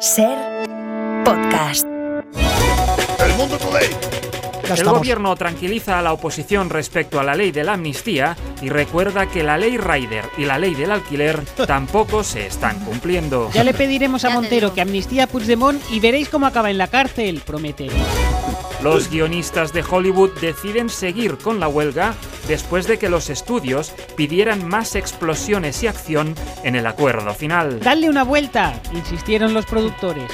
Ser podcast. El mundo today. El gobierno tranquiliza a la oposición respecto a la ley de la amnistía y recuerda que la ley Rider y la ley del alquiler tampoco se están cumpliendo. Ya le pediremos a Montero que amnistía a Puigdemont y veréis cómo acaba en la cárcel, promete. Los guionistas de Hollywood deciden seguir con la huelga después de que los estudios pidieran más explosiones y acción en el acuerdo final. Dale una vuelta, insistieron los productores.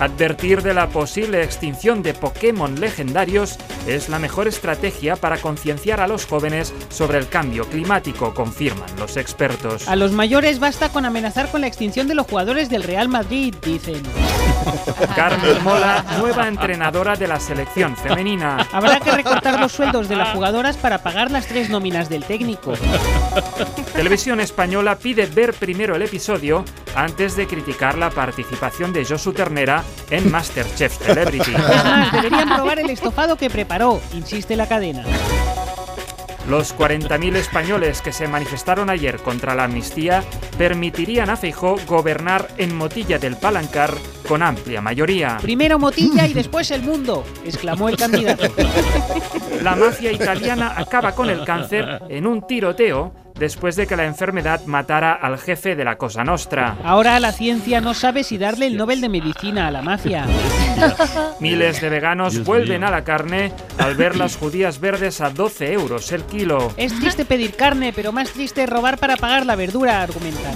Advertir de la posible extinción de Pokémon legendarios es la mejor estrategia para concienciar a los jóvenes sobre el cambio climático, confirman los expertos. A los mayores basta con amenazar con la extinción de los jugadores del Real Madrid, dicen. Carmen Mola, nueva entrenadora de la selección femenina. Habrá que recortar los sueldos de las jugadoras para pagar las tres nóminas del técnico. Televisión Española pide ver primero el episodio antes de criticar la participación de Josu Ternera en Masterchef Celebrity. Es más, deberían probar el estofado que preparó, insiste la cadena. Los 40.000 españoles que se manifestaron ayer contra la amnistía permitirían a Feijó gobernar en Motilla del Palancar con amplia mayoría. Primero Motilla y después el mundo, exclamó el candidato. La mafia italiana acaba con el cáncer en un tiroteo después de que la enfermedad matara al jefe de la Cosa Nostra. Ahora la ciencia no sabe si darle el Nobel de Medicina a la mafia. Miles de veganos vuelven a la carne al ver las judías verdes a 12 euros el kilo. Es triste pedir carne, pero más triste robar para pagar la verdura, argumentan.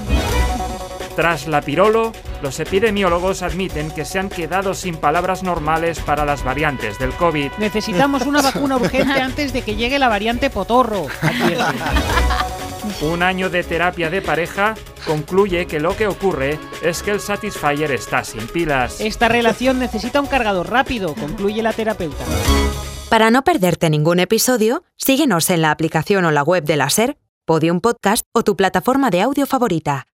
Tras la pirolo, los epidemiólogos admiten que se han quedado sin palabras normales para las variantes del COVID. Necesitamos una vacuna urgente antes de que llegue la variante potorro. Un año de terapia de pareja concluye que lo que ocurre es que el Satisfyer está sin pilas. Esta relación necesita un cargador rápido, concluye la terapeuta. Para no perderte ningún episodio, síguenos en la aplicación o la web de la Ser, Podium Podcast o tu plataforma de audio favorita.